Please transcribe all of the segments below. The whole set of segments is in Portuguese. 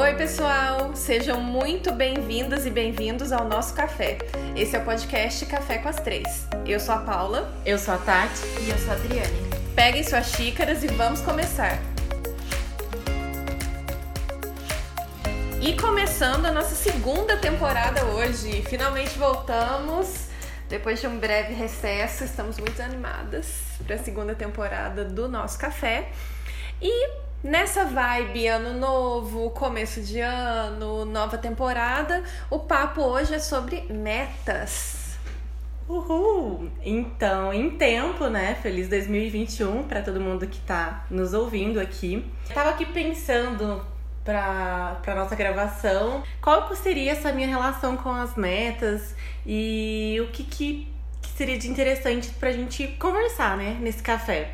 Oi, pessoal! Sejam muito bem-vindas e bem-vindos ao nosso café. Esse é o podcast Café com as Três. Eu sou a Paula. Eu sou a Tati. E eu sou a Adriane. Peguem suas xícaras e vamos começar. E começando a nossa segunda temporada hoje. Finalmente voltamos. Depois de um breve recesso, estamos muito animadas para a segunda temporada do nosso café. E Nessa vibe, ano novo, começo de ano, nova temporada, o papo hoje é sobre metas. Uhul! Então, em tempo, né? Feliz 2021 para todo mundo que tá nos ouvindo aqui. Eu tava aqui pensando para para nossa gravação, qual seria essa minha relação com as metas e o que que, que seria de interessante pra gente conversar, né, nesse café.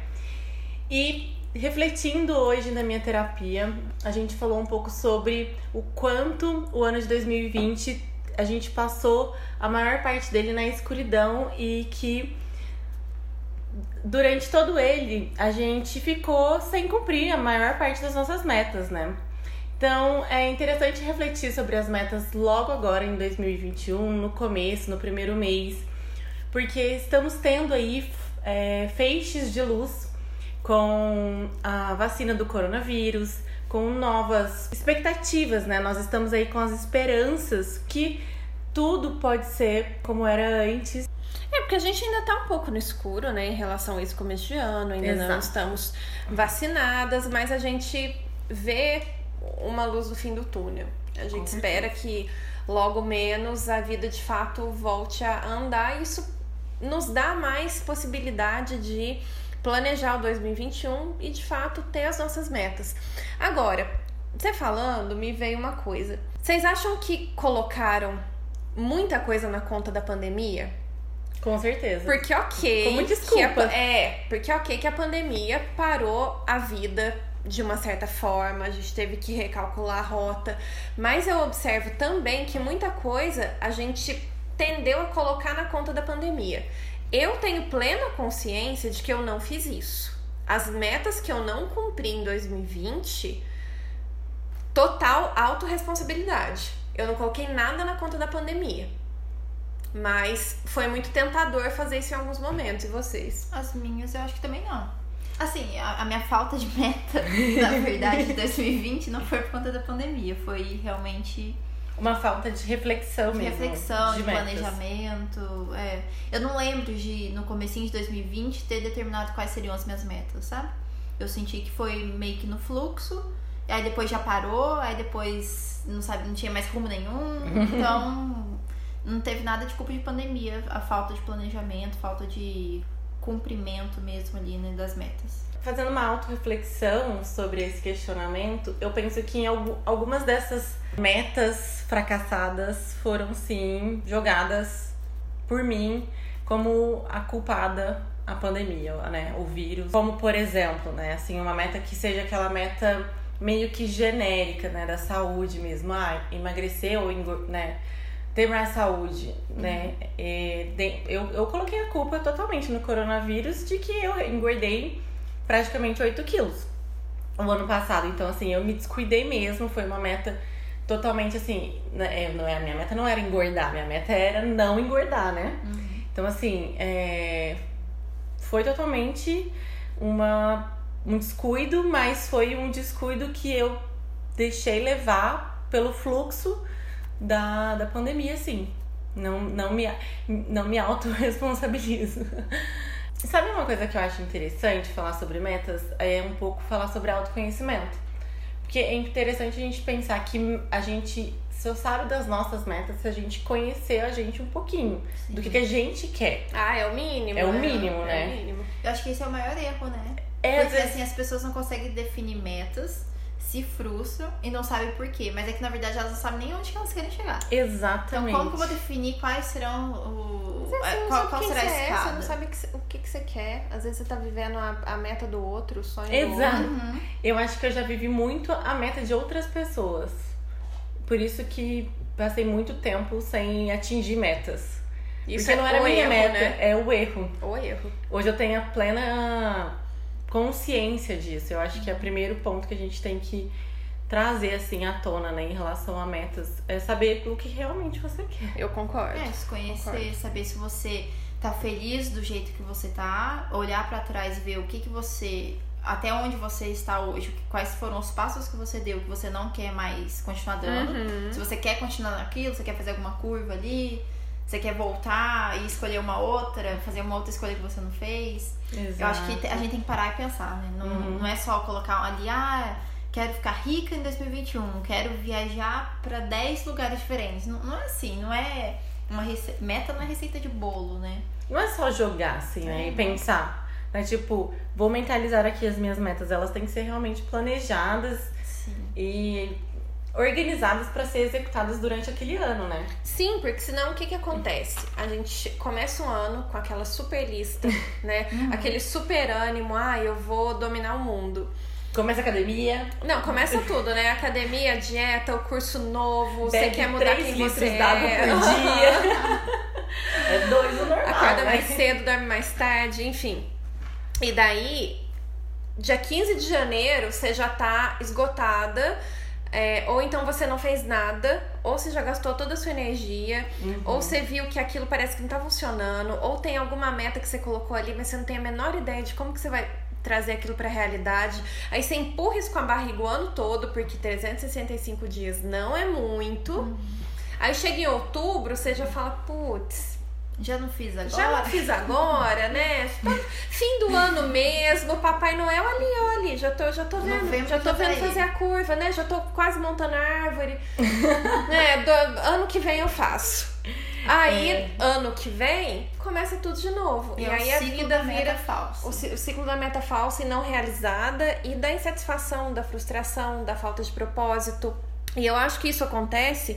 E refletindo hoje na minha terapia, a gente falou um pouco sobre o quanto o ano de 2020 a gente passou a maior parte dele na escuridão e que durante todo ele a gente ficou sem cumprir a maior parte das nossas metas, né? Então é interessante refletir sobre as metas logo agora em 2021, no começo, no primeiro mês, porque estamos tendo aí é, feixes de luz com a vacina do coronavírus, com novas expectativas, né? Nós estamos aí com as esperanças que tudo pode ser como era antes. É, porque a gente ainda tá um pouco no escuro, né, em relação a esse começo de ano, ainda Exato. não estamos vacinadas, mas a gente vê uma luz no fim do túnel. A gente espera que logo menos a vida de fato volte a andar e isso nos dá mais possibilidade de planejar o 2021 e de fato ter as nossas metas. Agora, você falando, me veio uma coisa. Vocês acham que colocaram muita coisa na conta da pandemia? Com certeza. Porque ok. Como desculpa. A, é, porque ok que a pandemia parou a vida de uma certa forma, a gente teve que recalcular a rota, mas eu observo também que muita coisa a gente tendeu a colocar na conta da pandemia. Eu tenho plena consciência de que eu não fiz isso. As metas que eu não cumpri em 2020, total autorresponsabilidade. Eu não coloquei nada na conta da pandemia. Mas foi muito tentador fazer isso em alguns momentos. E vocês? As minhas eu acho que também não. Assim, a, a minha falta de meta, na verdade, de 2020 não foi por conta da pandemia. Foi realmente uma falta de reflexão de mesmo. Reflexão, de, de planejamento. É. Eu não lembro de, no comecinho de 2020, ter determinado quais seriam as minhas metas, sabe? Eu senti que foi meio que no fluxo, aí depois já parou, aí depois não sabe, não tinha mais rumo nenhum. Então, não teve nada de culpa de pandemia, a falta de planejamento, falta de cumprimento mesmo ali né, das metas fazendo uma auto-reflexão sobre esse questionamento, eu penso que em algumas dessas metas fracassadas foram sim jogadas por mim como a culpada a pandemia, né, o vírus. Como por exemplo, né, assim, uma meta que seja aquela meta meio que genérica, né, da saúde mesmo, ah, emagrecer ou né, ter mais saúde, né? Uhum. É, eu, eu coloquei a culpa totalmente no coronavírus de que eu engordei praticamente 8 quilos o ano passado. Então, assim, eu me descuidei mesmo. Foi uma meta totalmente assim. Né, é, não é, a minha meta não era engordar, minha meta era não engordar, né? Uhum. Então, assim, é, foi totalmente uma, um descuido, mas foi um descuido que eu deixei levar pelo fluxo da, da pandemia, assim. Não, não me, não me autorresponsabilizo. Sabe uma coisa que eu acho interessante falar sobre metas? É um pouco falar sobre autoconhecimento. Porque é interessante a gente pensar que a gente só sabe das nossas metas se a gente conhecer a gente um pouquinho. Sim. Do que, que a gente quer. Ah, é o mínimo. É o né? mínimo, né? É o mínimo. Eu acho que esse é o maior erro, né? É, Porque vezes... assim, as pessoas não conseguem definir metas se frustram e não sabem por quê. Mas é que na verdade elas não sabem nem onde que elas querem chegar. Exatamente. Então como que eu vou definir quais serão o. Você qual, qual será a é, escada? Você não sabe o que, que você quer. Às vezes você tá vivendo a, a meta do outro, o sonho Exato. do outro. Uhum. Eu acho que eu já vivi muito a meta de outras pessoas. Por isso que passei muito tempo sem atingir metas. Isso Porque é não era minha erro, meta, né? é o erro. O erro. Hoje eu tenho a plena consciência disso. Eu acho que é o primeiro ponto que a gente tem que trazer assim à tona, né, em relação a metas, é saber o que realmente você quer. Eu concordo. É, se conhecer, Concordo. saber se você tá feliz do jeito que você tá, olhar pra trás e ver o que que você até onde você está hoje, quais foram os passos que você deu que você não quer mais continuar dando. Uhum. Se você quer continuar naquilo, você quer fazer alguma curva ali, você quer voltar e escolher uma outra, fazer uma outra escolha que você não fez. Exato. Eu acho que a gente tem que parar e pensar, né? Não, Uhum. não é só colocar ali, ah, quero ficar rica em 2021, quero viajar pra 10 lugares diferentes. Não, não é assim, não é uma rece... meta não é receita de bolo, né? Não é só jogar, assim, né? É. E pensar. Né? Tipo, vou mentalizar aqui as minhas metas. Elas têm que ser realmente planejadas Sim. e organizadas pra ser executadas durante aquele ano, né? Sim, porque senão o que que acontece? A gente começa um ano com aquela super lista, né? Aquele super ânimo, ah, eu vou dominar o mundo. Começa a academia, Não, começa tudo, né? Academia, dieta, o curso novo, você bebe quer mudar quem você d'água é. por dia. é dois o normal, Acorda né? mais cedo, dorme mais tarde, enfim. E daí, dia 15 de janeiro, você já tá esgotada. É, ou então você não fez nada, ou você já gastou toda a sua energia, Uhum. ou você viu que aquilo parece que não tá funcionando, ou tem alguma meta que você colocou ali, mas você não tem a menor ideia de como que você vai trazer aquilo pra realidade. Aí você empurra isso com a barriga o ano todo, porque 365 dias não é muito. Aí chega em outubro, você já fala, putz, Já não fiz agora. já não fiz agora, né? Tá Fim do ano mesmo, Papai Noel ali, olha, já tô, já tô vendo, Novembro já tô tá vendo aí. fazer a curva, né? Já tô quase montando a árvore. né? Do- ano que vem eu faço. Aí, É. ano que vem, começa tudo de novo. E, é o aí a ciclo vida da meta vira falsa. o, o ciclo da meta falsa e não realizada e da insatisfação, da frustração, da falta de propósito. E eu acho que isso acontece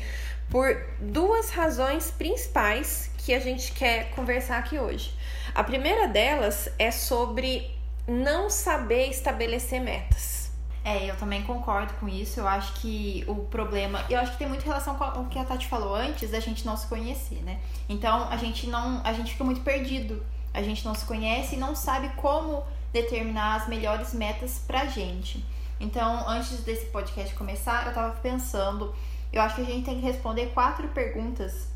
por duas razões principais que a gente quer conversar aqui hoje. A primeira delas é sobre não saber estabelecer metas. É, eu também concordo com isso. Eu acho que o problema. Eu acho que tem muito relação com o que a Tati falou antes da gente não se conhecer, né? Então a gente não. A gente fica muito perdido. A gente não se conhece e não sabe como determinar as melhores metas pra gente. Então, antes desse podcast começar, eu tava pensando. Eu acho que a gente tem que responder quatro perguntas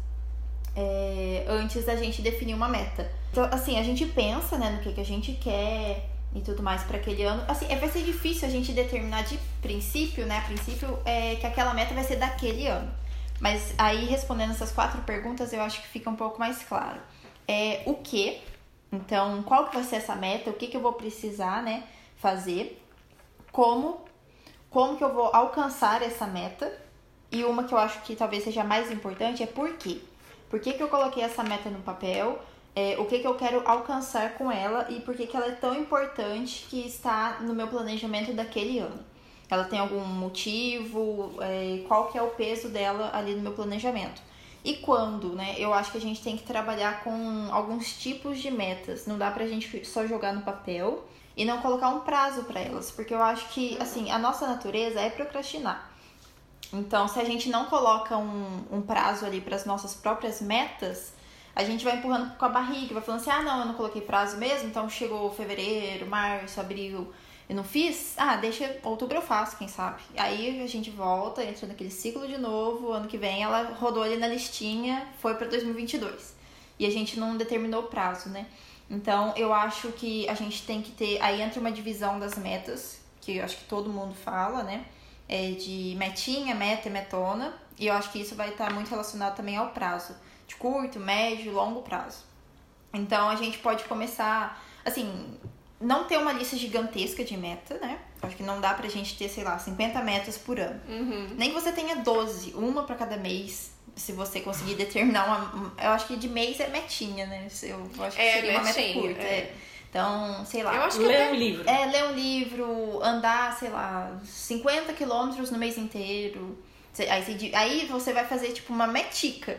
é, antes da gente definir uma meta. Então, assim, a gente pensa, né, no que, que a gente quer e tudo mais para aquele ano. Assim, é, vai ser difícil a gente determinar de princípio, né? A princípio é que aquela meta vai ser daquele ano. Mas aí, respondendo essas quatro perguntas, eu acho que fica um pouco mais claro. É o que? Então, qual que vai ser essa meta? O que, que eu vou precisar, né, fazer? Como? Como que eu vou alcançar essa meta? E uma que eu acho que talvez seja mais importante é por quê? Por que, que eu coloquei essa meta no papel? É, o que, que eu quero alcançar com ela e por que, que ela é tão importante que está no meu planejamento daquele ano. Ela tem algum motivo? É, qual que é o peso dela ali no meu planejamento? E quando, né? Eu acho que a gente tem que trabalhar com alguns tipos de metas. Não dá pra gente só jogar no papel e não colocar um prazo para elas, porque eu acho que, assim, a nossa natureza é procrastinar. Então, se a gente não coloca um, um prazo ali para as nossas próprias metas, a gente vai empurrando com a barriga, vai falando assim: ah, não, eu não coloquei prazo mesmo, então chegou fevereiro, março, abril, eu não fiz, ah, deixa outubro eu faço, quem sabe. Aí a gente volta, entra naquele ciclo de novo, ano que vem ela rodou ali na listinha, foi para 2022. E a gente não determinou o prazo, né? Então, eu acho que a gente tem que ter. Aí entra uma divisão das metas, que eu acho que todo mundo fala, né? É de metinha, meta e metona. E eu acho que isso vai estar muito relacionado também ao prazo. De curto, médio e longo prazo. Então, a gente pode começar. Assim, não ter uma lista gigantesca de meta, né? Acho que não dá pra gente ter, sei lá, 50 metas por ano. Nem que você tenha 12, uma pra cada mês. Se você conseguir determinar uma. Eu acho que de mês é metinha, né? Eu acho que É, seria uma meta metinha, curta. é. é. Então, sei lá. Eu acho que Ler até- um livro. É, ler um livro, andar, sei lá, 50 quilômetros no mês inteiro. Aí você, aí você vai fazer, tipo, uma metica.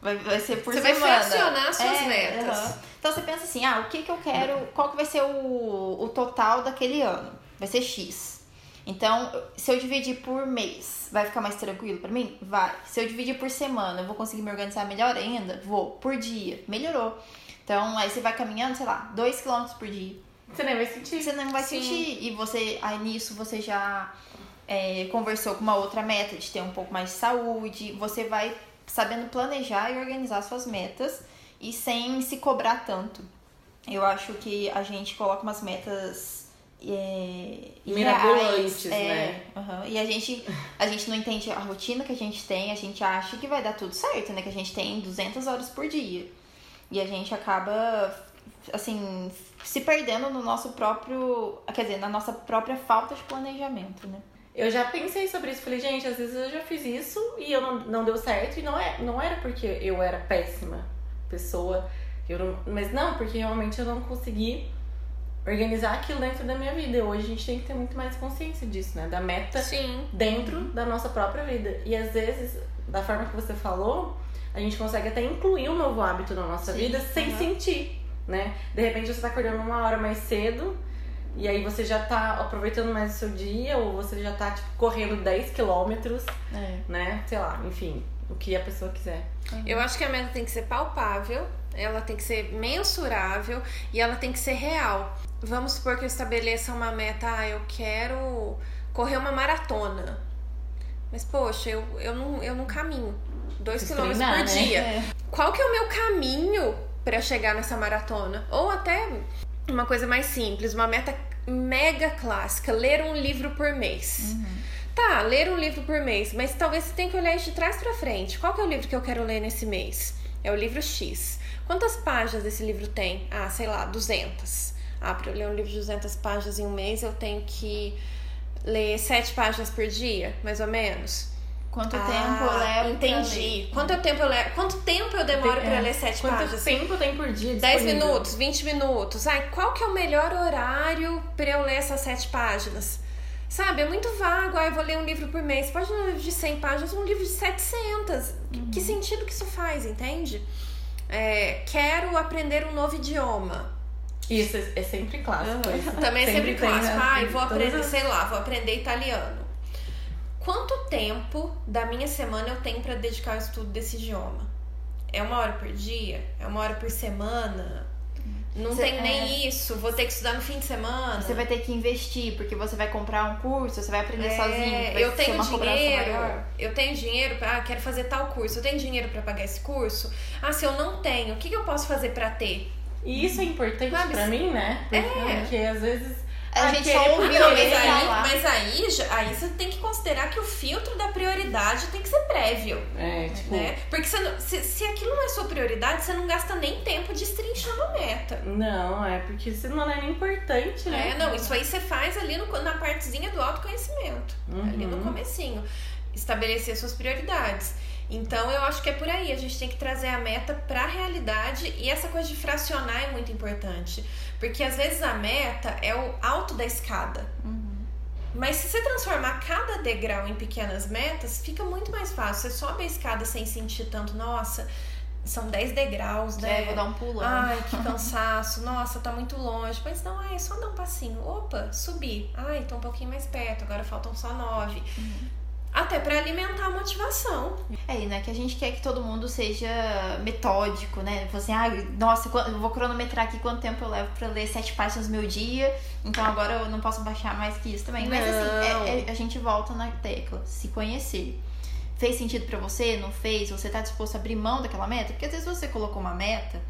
Vai, vai ser por Você vai semana. fracionar as suas É, metas. Então você pensa assim, ah, o que que eu quero, qual que vai ser o, o total daquele ano? Vai ser X. Então, se eu dividir por mês, vai ficar mais tranquilo pra mim? Vai. Se eu dividir por semana, eu vou conseguir me organizar melhor ainda? Vou. Por dia. Melhorou. Então, aí você vai caminhando, sei lá, 2 km por dia. Você nem vai sentir. Você não vai Sim. sentir. E você, aí nisso, você já é, conversou com uma outra meta de ter um pouco mais de saúde. Você vai sabendo planejar e organizar suas metas e sem se cobrar tanto. Eu acho que a gente coloca umas metas é, Mirabolantes, é, né? uhum. E a gente, a gente não entende a rotina que a gente tem, a gente acha que vai dar tudo certo, né? Que a gente tem 200 horas por dia. E a gente acaba, assim, se perdendo no nosso próprio. Quer dizer, na nossa própria falta de planejamento, né? Eu já pensei sobre isso. Falei, gente, às vezes eu já fiz isso e eu não, não deu certo. E não, é, não era porque eu era péssima pessoa. Eu não, mas não, porque realmente eu não consegui organizar aquilo dentro da minha vida. E hoje a gente tem que ter muito mais consciência disso, né? Da meta Sim. dentro da nossa própria vida. E às vezes, da forma que você falou, a gente consegue até incluir um novo hábito na nossa Sim, vida sem uhum. sentir, né? De repente você tá acordando uma hora mais cedo e aí você já tá aproveitando mais o seu dia ou você já tá, tipo, correndo 10 quilômetros, É. né? Sei lá, enfim, o que a pessoa quiser. Eu acho que a meta tem que ser palpável, ela tem que ser mensurável e ela tem que ser real. Vamos supor que eu estabeleça uma meta, ah, eu quero correr uma maratona. Mas, poxa, eu, eu, não, eu não caminho. Dois quilômetros treinar, por né? dia. É. Qual que é o meu caminho para chegar nessa maratona? Ou até uma coisa mais simples, uma meta mega clássica, ler um livro por mês. Tá, ler um livro por mês, mas talvez você tenha que olhar isso de trás pra frente. Qual que é o livro que eu quero ler nesse mês? É o livro X. Quantas páginas esse livro tem? Ah, sei lá, 200. Ah, pra eu ler um livro de 200 páginas em um mês, eu tenho que ler 7 páginas por dia, mais ou menos. Quanto Ah, tempo eu levo? Entendi. Quanto tempo eu levo? Quanto tempo eu demoro é. ler 7 Quanto páginas? tempo tem por dia 10 disponível? minutos, 20 minutos. Ai, qual que é o melhor horário pra eu ler essas sete páginas? Sabe, é muito vago. Ai, vou ler um livro por mês. Pode ler um livro de 100 páginas, um livro de 700. Que- Que sentido que isso faz, entende? É, quero aprender um novo idioma. Isso é, é sempre clássico. isso. Também é sempre, tem, clássico. Ai, Em vou aprender, as- sei lá, vou aprender italiano. Quanto tempo da minha semana eu tenho pra dedicar ao estudo desse idioma? É uma hora por dia? É uma hora por semana? Não Você- tem nem isso. Vou ter que estudar no fim de semana. Você vai ter que investir, porque você vai comprar um curso, você vai aprender É, sozinho. vai eu ser tenho dinheiro, maior. eu tenho dinheiro para, ah, quero fazer tal curso. Eu tenho dinheiro pra pagar esse curso? Ah, se eu não tenho, o que, que eu posso fazer pra ter? E isso é importante Sabe, pra mim, né? Porque, É. porque às vezes. A ah, gente só ouviu, mas aí, mas aí, aí você tem que considerar que o filtro da prioridade tem que ser prévio. É, tipo. Né? Porque não- se, se aquilo não é sua prioridade, você não gasta nem tempo destrinchando a meta. Não, é porque isso não é nem importante, né? É, não, isso aí você faz ali no- na partezinha do autoconhecimento. Ali no Uhum. comecinho. Estabelecer suas prioridades. Então eu acho que é por aí. A gente tem que trazer a meta pra realidade e essa coisa de fracionar é muito importante. Porque às vezes a meta é o alto da escada. Mas se você transformar cada degrau em pequenas metas, fica muito mais fácil. Você sobe a escada sem sentir tanto, nossa, são 10 degraus, né? É, vou dar um pulão. Ai, que cansaço. Nossa, tá muito longe. Mas não, ai, é só dar um passinho. Opa, subi. Ai, tô um pouquinho mais perto. Agora faltam só nove. Até pra alimentar a motivação. É, e não é que a gente quer que todo mundo seja metódico, né? Tipo assim, ah, nossa, quan- eu vou cronometrar aqui quanto tempo eu levo pra ler sete páginas no meu dia, então agora eu não posso baixar mais que isso também. Mas assim, Não. é- é- a gente volta na tecla, se conhecer. Fez sentido pra você? Não fez? Você tá disposto a abrir mão daquela meta? Porque às vezes você colocou uma meta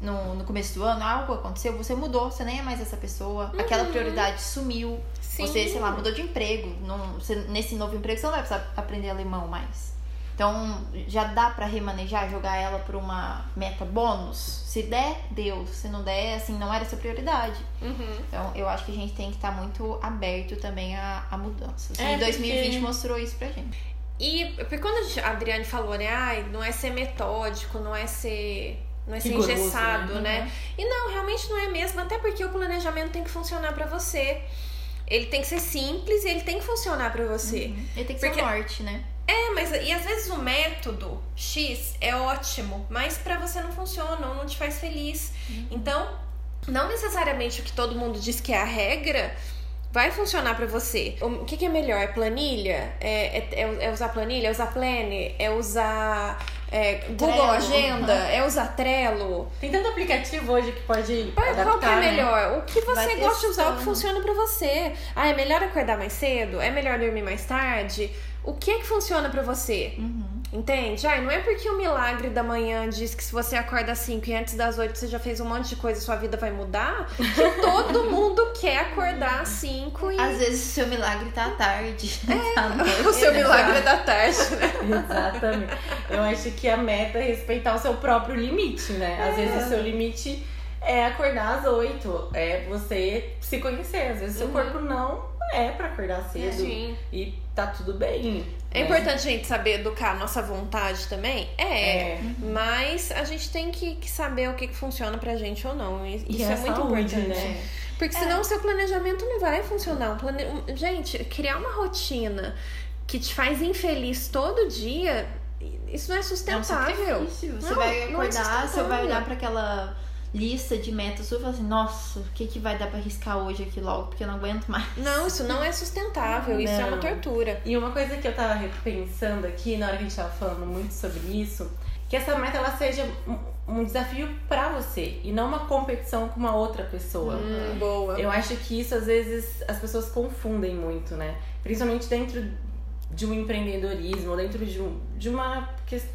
no, no começo do ano, algo aconteceu, você mudou, você nem é mais essa pessoa, aquela prioridade sumiu, Sim. você, sei lá, mudou de emprego. Não, você- nesse novo emprego você não vai precisar aprender alemão mais. Então, já dá pra remanejar, jogar ela por uma meta bônus? Se der, deu. Se não der, assim, não era essa prioridade. Uhum. Então, eu acho que a gente tem que estar muito aberto também a, a mudanças. É, e 2020 porque- mostrou isso pra gente. E porque quando a, gente- a Adriane falou, né? Ai, não é ser metódico, não é ser. Não é ser Rigoroso, engessado, né? né? E não, realmente não é mesmo, até porque o planejamento tem que funcionar pra você. Ele tem que ser simples e ele tem que funcionar pra você. Uhum. Ele tem que Porque- ser o norte, né? É, mas e às vezes o método X é ótimo, mas pra você não funciona ou não te faz feliz. Então, não necessariamente o que todo mundo diz que é a regra vai funcionar pra você. O que, que é melhor? É planilha? É, é, é- usar planilha? É usar planner? É usar É, Google. Agenda? É usar Trello? Tem tanto aplicativo hoje que pode Qual adaptar, qual que é né? melhor? O que você gosta de usar, o que funciona pra você. Ah, é melhor acordar mais cedo? É melhor dormir mais tarde? O que é que funciona pra você? Entende? Ai, não é porque o milagre da manhã diz que se você acorda às 5 e antes das 8 você já fez um monte de coisa e sua vida vai mudar, que todo mundo quer acordar às 5 e Às vezes o seu milagre tá à tarde. tá à noite. o seu milagre é da tarde, né? Exatamente. Eu acho que a meta é respeitar o seu próprio limite, né? Às vezes o seu limite é acordar às 8, é você se conhecer. Às vezes o seu corpo não é pra acordar cedo Sim. e tá tudo bem. É né? importante a gente saber educar a nossa vontade também? É. É. Mas a gente tem que, que saber o que, que funciona pra gente ou não. E E Isso é é muito saúde, importante. né? Porque senão o seu planejamento não vai funcionar. Um plane... Gente, criar uma rotina que te faz infeliz todo dia, isso não é É um sustentável. sacrifício. Você Não, vai não é acordar, você vai sustentável. olhar pra aquela lista de metas sua e falar assim, nossa, o que, que vai dar pra riscar hoje aqui logo, porque eu não aguento mais. Não, isso não é sustentável, isso é uma Não. tortura. E uma coisa que eu tava pensando aqui, na hora que a gente tava falando muito sobre isso, que essa meta ela seja um- um desafio pra você e não uma competição com uma outra pessoa. Hum, boa. Eu acho que isso às vezes as pessoas confundem muito, né? Principalmente dentro de um empreendedorismo, dentro de, um, de uma questão.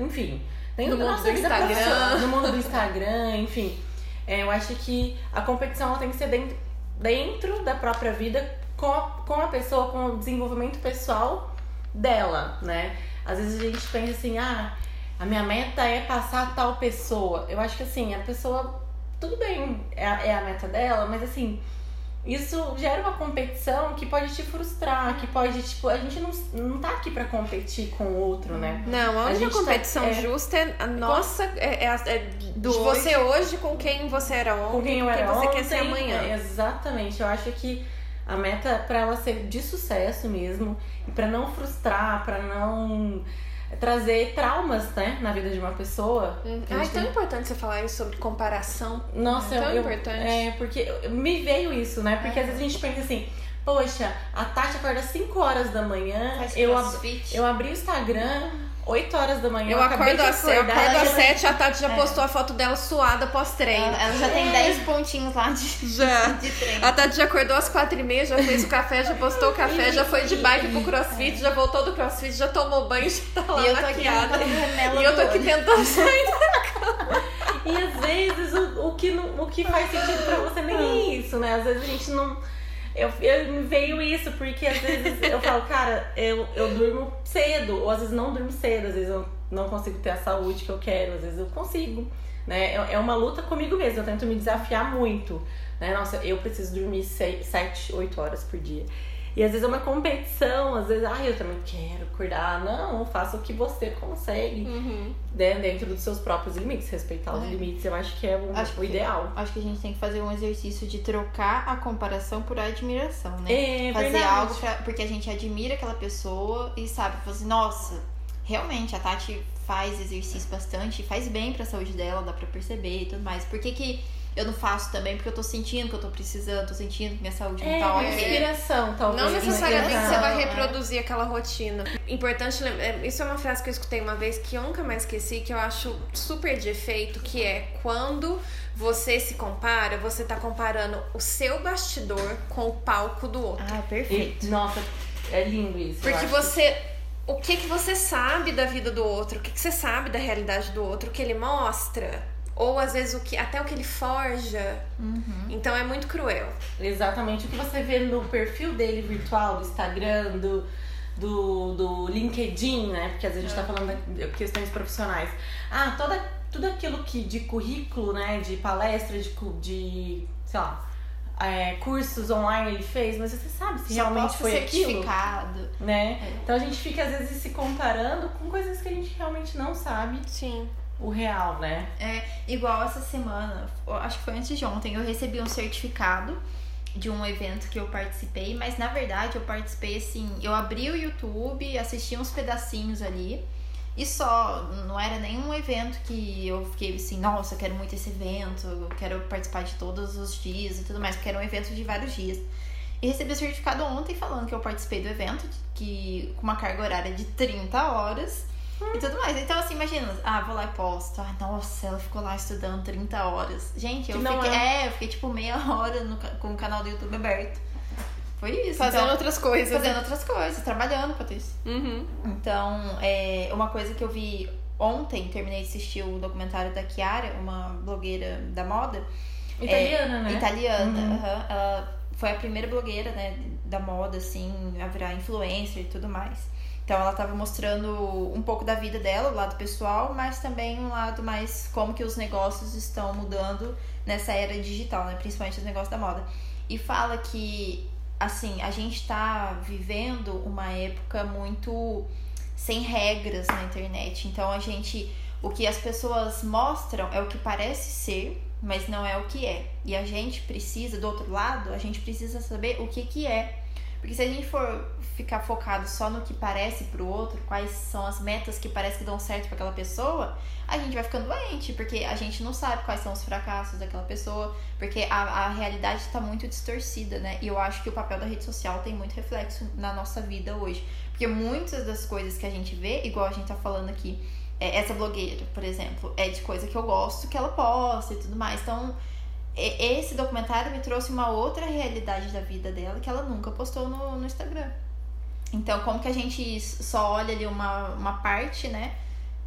Enfim, dentro No mundo do vida Instagram. no mundo do Instagram, enfim. É, eu acho que a competição ela tem que ser dentro, dentro da própria vida com a, com a pessoa, com o desenvolvimento pessoal dela, né? Às vezes a gente pensa assim, ah, a minha meta é passar tal pessoa. Eu acho que assim, a pessoa, tudo bem, é é a meta dela, mas assim, isso gera uma competição que pode te frustrar, que pode, tipo, a gente não, não tá aqui pra competir com o outro, né? Não, a única tá- competição é. justa é a nossa. É, é é Do de você hoje com quem você era ontem, com quem eu com era você ontem, quer ser amanhã. é, exatamente. Eu acho que a meta é pra ela ser de sucesso mesmo e pra não frustrar, pra não trazer traumas, né, na vida de uma pessoa. Hum. Ah, é tão tem- importante você falar isso sobre comparação. Nossa, É tão eu, importante. É, porque me veio isso, né? Porque É. às vezes a gente pensa assim, poxa, a Tati acorda 5 horas da manhã, Faz eu, ab- eu abri o Instagram 8 horas da manhã. Eu acordo às eu acordo às já- sete, a Tati já É. postou a foto dela suada pós-treino. Ela, ela já tem 10 pontinhos lá de, Já. de treino. A Tati já acordou às quatro e meia, já fez o café, já postou o café, já foi de bike pro crossfit, já voltou do crossfit, já tomou banho, já tá lá E maquiada. E eu tô aqui tentando sair. E às vezes o, o, que não, o que faz sentido pra você nem é isso, né? Às vezes a gente não. Eu, eu me veio isso, porque às vezes eu falo, cara, eu, eu durmo cedo, ou às vezes não durmo cedo, às vezes eu não consigo ter a saúde que eu quero, às vezes eu consigo. Né? É, é uma luta comigo mesmo, eu tento me desafiar muito. Né? Nossa, eu preciso dormir 7, 8 horas por dia. E às vezes é uma competição, às vezes, ai, eu também quero acordar. Não, faça o que você consegue Uhum. né, dentro dos seus próprios limites, respeitar os É. limites, eu acho que é o, Acho o que- ideal. Acho que a gente tem que fazer um exercício de trocar a comparação por admiração, né? É, Fazer verdade. algo pra- porque a gente admira aquela pessoa e sabe, fala assim, nossa, realmente a Tati faz exercício bastante, faz bem pra saúde dela, dá pra perceber e tudo mais. Por que, que eu não faço também? Porque eu tô sentindo que eu tô precisando, tô sentindo que minha saúde não É, tá uma ok. inspiração, talvez. Não necessariamente você vai É. reproduzir aquela rotina. Importante lembrar, é, isso é uma frase que eu escutei uma vez que eu nunca mais esqueci, que eu acho super de efeito, que é quando você se compara, você tá comparando o seu bastidor com o palco do outro. Ah, E, perfeito. nossa, é lindo isso. Porque você. O que que você sabe da vida do outro? O que que você sabe da realidade do outro? O que ele mostra? Ou às vezes o que até o que ele forja. Uhum. Então é muito cruel. Exatamente o que você vê no perfil dele virtual, do Instagram, do, do, do LinkedIn, né? Porque às vezes a gente tá falando de questões profissionais. Ah, toda, tudo aquilo que de currículo, né? De palestra, de, de sei lá, é, cursos online ele fez, mas você sabe se Só realmente foi aquilo, certificado. né? É. Então a gente fica às vezes se comparando com coisas que a gente realmente não sabe Sim. O real, né? É, igual essa semana, acho que foi antes de ontem, eu recebi um certificado de um evento que eu participei, mas na verdade eu participei assim, eu abri o YouTube, assisti uns pedacinhos ali e só, não era nenhum evento que eu fiquei assim, nossa, eu quero muito esse evento, eu quero participar de todos os dias e tudo mais, porque era um evento de vários dias. E recebi o certificado ontem falando que eu participei do evento, que com uma carga horária de 30 horas. E tudo mais. Então, assim, imagina, ah, vou lá e posto. Ah, nossa, ela ficou lá estudando 30 horas. Gente, eu não fiquei. é. É, eu fiquei tipo meia hora no com o canal do YouTube aberto. Foi isso. Fazendo então, outras coisas. fazendo outras coisas, trabalhando com isso. Uhum. Então, é, uma coisa que eu vi ontem, terminei de assistir o documentário da Chiara, uma blogueira da moda. Italiana, né? Italiana, Uhum. aham. Ela foi a primeira blogueira, né, da moda, assim, a virar influencer e tudo mais. Então ela tava mostrando um pouco da vida dela, o lado pessoal, mas também um lado mais como que os negócios estão mudando nessa era digital, né? Principalmente os negócios da moda. E fala que, assim, a gente tá vivendo uma época muito sem regras na internet. Então a gente. O que as pessoas mostram é o que parece ser, mas não é o que é. E a gente precisa, do outro lado, a gente precisa saber o que, que é. Porque se a gente for ficar focado só no que parece pro outro, quais são as metas que parece que dão certo para aquela pessoa, a gente vai ficando doente, porque a gente não sabe quais são os fracassos daquela pessoa, porque a, a realidade está muito distorcida, né? E eu acho que o papel da rede social tem muito reflexo na nossa vida hoje. Porque muitas das coisas que a gente vê, igual a gente tá falando aqui, é, essa blogueira, por exemplo, é de coisa que eu gosto que ela posta e tudo mais. Então, esse documentário me trouxe uma outra realidade da vida dela que ela nunca postou no, no Instagram. Então, como que a gente só olha ali uma, uma parte, né?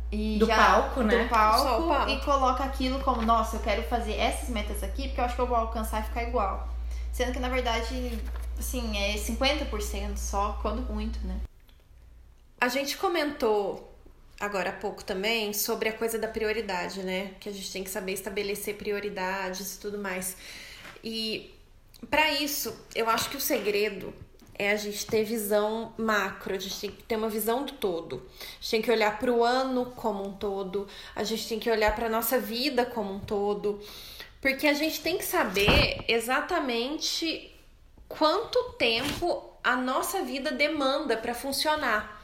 E Do já, palco, né? Do palco, palco. e coloca aquilo como, nossa, eu quero fazer essas metas aqui porque eu acho que eu vou alcançar e ficar igual. Sendo que, na verdade, assim, é 50% só, quando muito, né? A gente comentou agora há pouco também sobre a coisa da prioridade, né? Que a gente tem que saber estabelecer prioridades e tudo mais. E para isso, eu acho que o segredo é a gente ter visão macro, a gente tem que ter uma visão do todo. A gente tem que olhar para o ano como um todo, a gente tem que olhar para nossa vida como um todo, porque a gente tem que saber exatamente quanto tempo a nossa vida demanda para funcionar.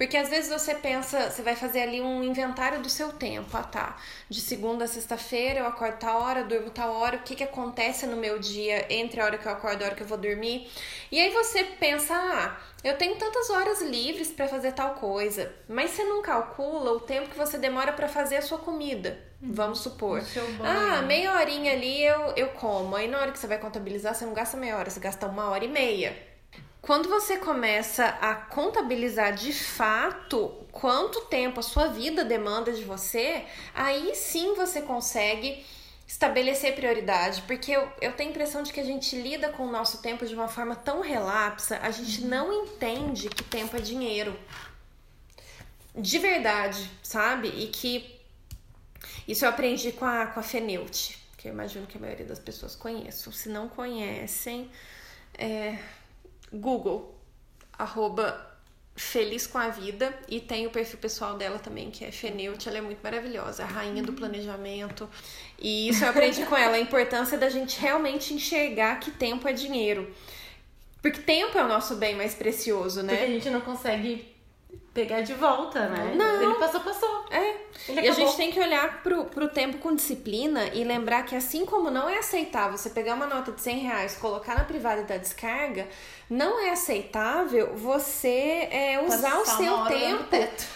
Porque às vezes você pensa, você vai fazer ali um inventário do seu tempo. Ah, tá. De segunda a sexta-feira eu acordo tal hora, durmo tal hora, o que, que acontece no meu dia entre a hora que eu acordo e a hora que eu vou dormir. E aí você pensa, ah, eu tenho tantas horas livres para fazer tal coisa, mas você não calcula o tempo que você demora para fazer a sua comida. Vamos supor. Ah, meia horinha ali eu, eu como. Aí na hora que você vai contabilizar, você não gasta meia hora, você gasta uma hora e meia. Quando você começa a contabilizar de fato quanto tempo a sua vida demanda de você, aí sim você consegue estabelecer prioridade, porque eu, eu tenho a impressão de que a gente lida com o nosso tempo de uma forma tão relapsa, a gente não entende que tempo é dinheiro. De verdade, sabe? E que isso eu aprendi com a, com a Feneute, que eu imagino que a maioria das pessoas conheçam. Se não conhecem, é, Google, arroba Feliz com a Vida, e tem o perfil pessoal dela também, que é Feneute, ela é muito maravilhosa, a rainha do planejamento. E isso eu aprendi com ela, a importância da gente realmente enxergar que tempo é dinheiro. Porque tempo é o nosso bem mais precioso, Porque a né? gente não consegue pegar de volta, né? Não. Ele passou, passou. É. Ele E a gente tem que olhar pro, pro tempo com disciplina e lembrar que assim como não é aceitável você pegar uma nota de 100 reais, colocar na privada dar descarga, não é aceitável você é, usar o seu tempo.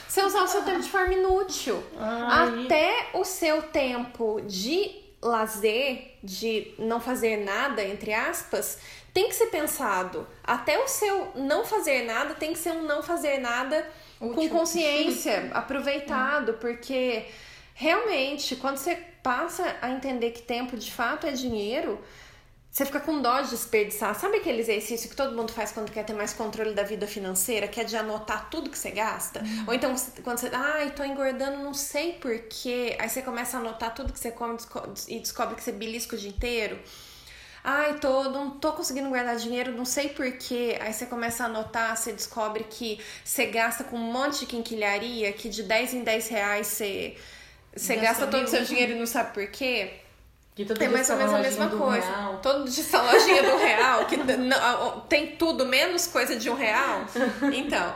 Você usar o seu tempo de forma inútil. Ai. Até o seu tempo de lazer, de não fazer nada, entre aspas, tem que ser pensado. Até o seu não fazer nada tem que ser um não fazer nada com consciência, aproveitado, porque realmente, quando você passa a entender que tempo de fato é dinheiro, você fica com dó de desperdiçar. Sabe aquele exercício que todo mundo faz quando quer ter mais controle da vida financeira, que é de anotar tudo que você gasta? Ou então quando você, ai, tô engordando, não sei porquê. Aí você começa a anotar tudo que você come e descobre que você belisca o dia inteiro. Ai, tô, não tô conseguindo guardar dinheiro, não sei porquê. Aí você começa a anotar, você descobre que você gasta com um monte de quinquilharia, que de 10 em 10 reais você, você Gasta todo o seu dinheiro e não sabe por quê. Que todo É mais ou menos a mesma coisa. real. Todo dia essa lojinha do real, que não- tem tudo menos coisa de um real. Então,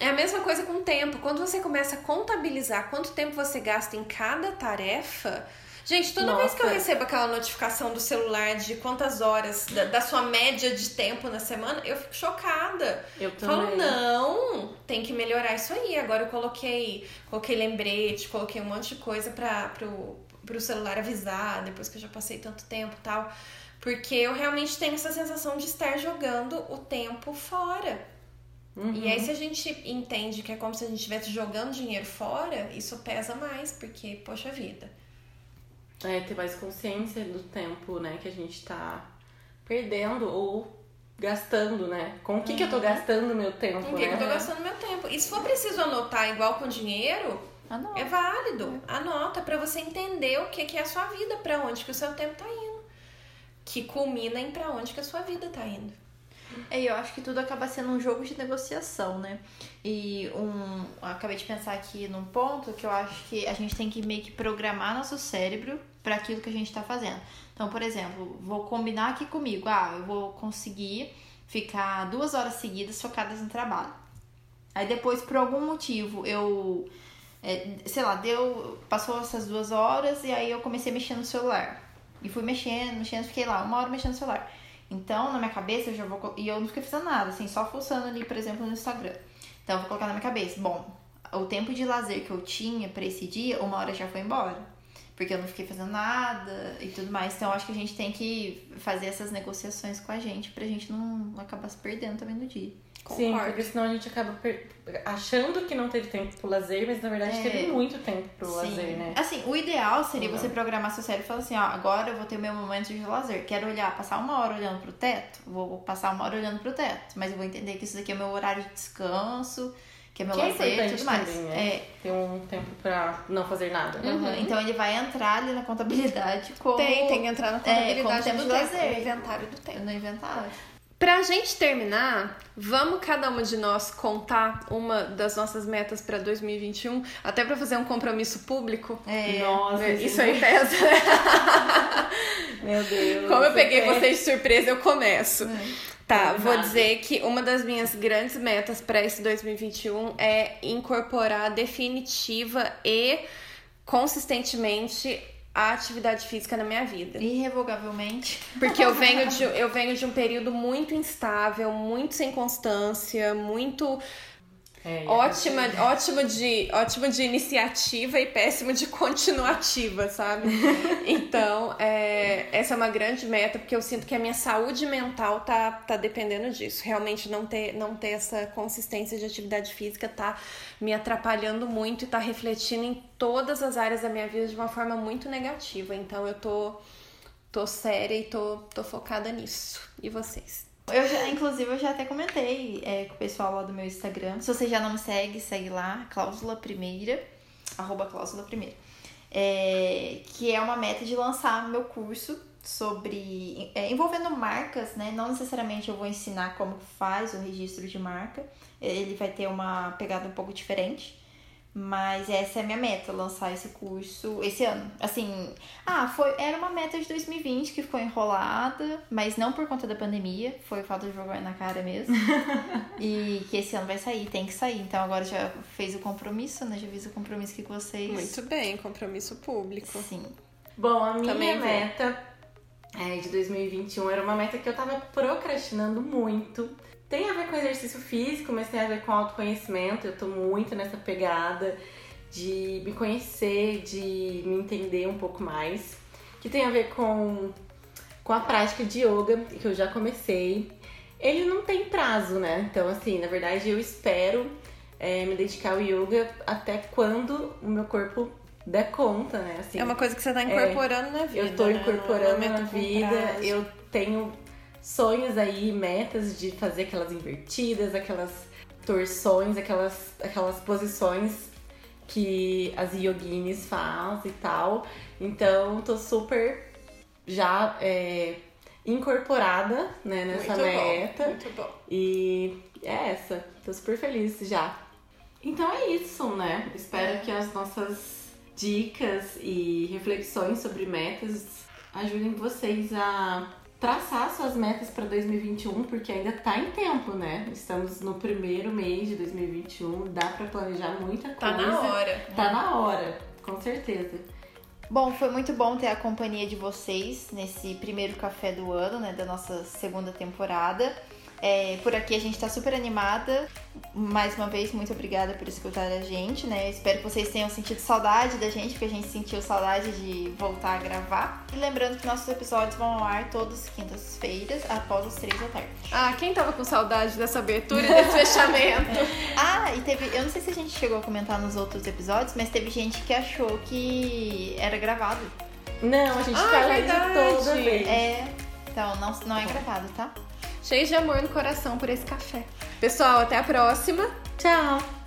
é a mesma coisa com o tempo. Quando você começa a contabilizar quanto tempo você gasta em cada tarefa, Gente, toda Nossa. vez que eu recebo aquela notificação do celular de quantas horas, da, da sua média de tempo na semana, eu fico chocada. Eu Falo, também. não, tem que melhorar isso aí. Agora eu coloquei, coloquei lembrete, coloquei um monte de coisa pra, pro, pro celular avisar, depois que eu já passei tanto tempo e tal. Porque eu realmente tenho essa sensação de estar jogando o tempo fora. Uhum. E aí, se a gente entende que é como se a gente estivesse jogando dinheiro fora, isso pesa mais, porque, poxa vida. É, ter mais consciência do tempo, né, que a gente tá perdendo ou gastando, né? Com o que, que eu tô gastando meu tempo, Com o que, né? que eu tô gastando meu tempo? E se for preciso anotar igual com dinheiro, não. é válido. Anota pra você entender o que, que é a sua vida, pra onde que o seu tempo tá indo. Que culmina em pra onde que a sua vida tá indo. É, eu acho que tudo acaba sendo um jogo de negociação, né? E um. Acabei de pensar aqui num ponto que eu acho que a gente tem que meio que programar nosso cérebro para aquilo que a gente tá fazendo. Então, por exemplo, vou combinar aqui comigo, ah, eu vou conseguir ficar duas horas seguidas focadas no trabalho. Aí depois, por algum motivo, eu. é, sei lá, deu. Passou essas duas horas e aí eu comecei a mexer no celular. E fui mexendo, mexendo, fiquei lá uma hora mexendo no celular. Então, na minha cabeça, eu já vou. E eu não fiquei fazendo nada, assim, só fuçando ali, por exemplo, no Instagram. Então, eu vou colocar na minha cabeça: bom, o tempo de lazer que eu tinha pra esse dia, uma hora já foi embora. Porque eu não fiquei fazendo nada e tudo mais. Então, eu acho que a gente tem que fazer essas negociações com a gente pra gente não acabar se perdendo também no dia. Sim, Concordo. porque senão a gente acaba per- achando que não teve tempo pro lazer, mas na verdade É. teve muito tempo pro Sim. lazer, né? Assim, o ideal seria Não. você programar seu cérebro e falar assim, ó, agora eu vou ter o meu momento de lazer. Quero olhar, passar uma hora olhando pro teto, vou passar uma hora olhando pro teto. Mas eu vou entender que isso daqui é meu horário de descanso, que é meu Que é lazer e tudo mais. também, né? É. Ter um tempo pra não fazer nada. Uhum. Então ele vai entrar ali na contabilidade como Tem, tem que entrar na É, como contabilidade tempo do tempo, lazer. no inventário do tempo. no inventário. Pra gente terminar, vamos cada uma de nós contar uma das nossas metas pra 2021, até pra fazer um compromisso público. É. Nossa, Isso aí pesa. Meu Deus. Como eu peguei quer- vocês de surpresa, eu começo. Tá, Combinado. vou dizer que uma das minhas grandes metas para esse 2021 é incorporar definitiva e consistentemente a atividade física na minha vida. Irrevogavelmente. Porque eu venho de, eu venho de um período muito instável, muito sem constância, muito É, ótima, ótimo de, ótimo de iniciativa e péssimo de continuativa, sabe? Então, é, essa é uma grande meta, porque eu sinto que a minha saúde mental tá, tá dependendo disso. Realmente não ter, não ter essa consistência de atividade física tá me atrapalhando muito e tá refletindo em todas as áreas da minha vida de uma forma muito negativa. Então eu tô, tô séria e tô, tô focada nisso. E vocês? Eu já, inclusive, eu já até comentei é, com o pessoal lá do meu Instagram. Se você já não me segue, segue lá, cláusula primeira, arroba cláusula primeira. É, que é uma meta de lançar meu curso sobre é, envolvendo marcas, né? Não necessariamente eu vou ensinar como faz o registro de marca. Ele vai ter uma pegada um pouco diferente. Mas essa é a minha meta, lançar esse curso esse ano. Assim, ah, foi, era uma meta de 2020 que ficou enrolada, mas não por conta da pandemia, foi falta de vergonha na cara mesmo. e que esse ano vai sair, tem que sair. Então agora já fez o compromisso, né? Já fiz o compromisso aqui com vocês. Muito bem, compromisso público. Sim. Bom, a minha Também vou. meta é, de 2021 era uma meta que eu tava procrastinando muito. Tem a ver com exercício físico, mas tem a ver com autoconhecimento. Eu tô muito nessa pegada de me conhecer, de me entender um pouco mais. Que tem a ver com, com a prática de yoga, que eu já comecei. Ele não tem prazo, né? Então, assim, na verdade, eu espero é, me dedicar ao yoga até quando o meu corpo der conta, né? Assim, É uma coisa que você tá incorporando na vida. eu tô né? incorporando é uma na vida. prazo. Eu tenho sonhos aí, metas de fazer aquelas invertidas, aquelas torções, aquelas, aquelas posições que as yoginis fazem e tal. Então, tô super já é, incorporada né, nessa Muito meta. Bom, muito bom. E é essa. Tô super feliz já. Então é isso, né? Espero que as nossas dicas e reflexões sobre metas ajudem vocês a traçar suas metas para 2021, porque ainda tá em tempo, né? Estamos no primeiro mês de 2021, dá para planejar muita coisa. Tá na hora. Tá na hora, com certeza. Bom, foi muito bom ter a companhia de vocês nesse primeiro café do ano, né, da nossa segunda temporada. É, por aqui a gente tá super animada. Mais uma vez, muito obrigada por escutar a gente, né? Espero que vocês tenham sentido saudade da gente, porque a gente sentiu saudade de voltar a gravar. E lembrando que nossos episódios vão ao ar todas quintas-feiras, após as três da tarde. Ah, quem tava com saudade dessa abertura e desse fechamento? Ah, e teve. Eu não sei se a gente chegou a comentar nos outros episódios, mas teve gente que achou que era gravado. Não, a gente Ah, fala verdade. de toda vez. É. Então, não, não é gravado, tá? Cheio de amor no coração por esse café. Pessoal, até a próxima. Tchau!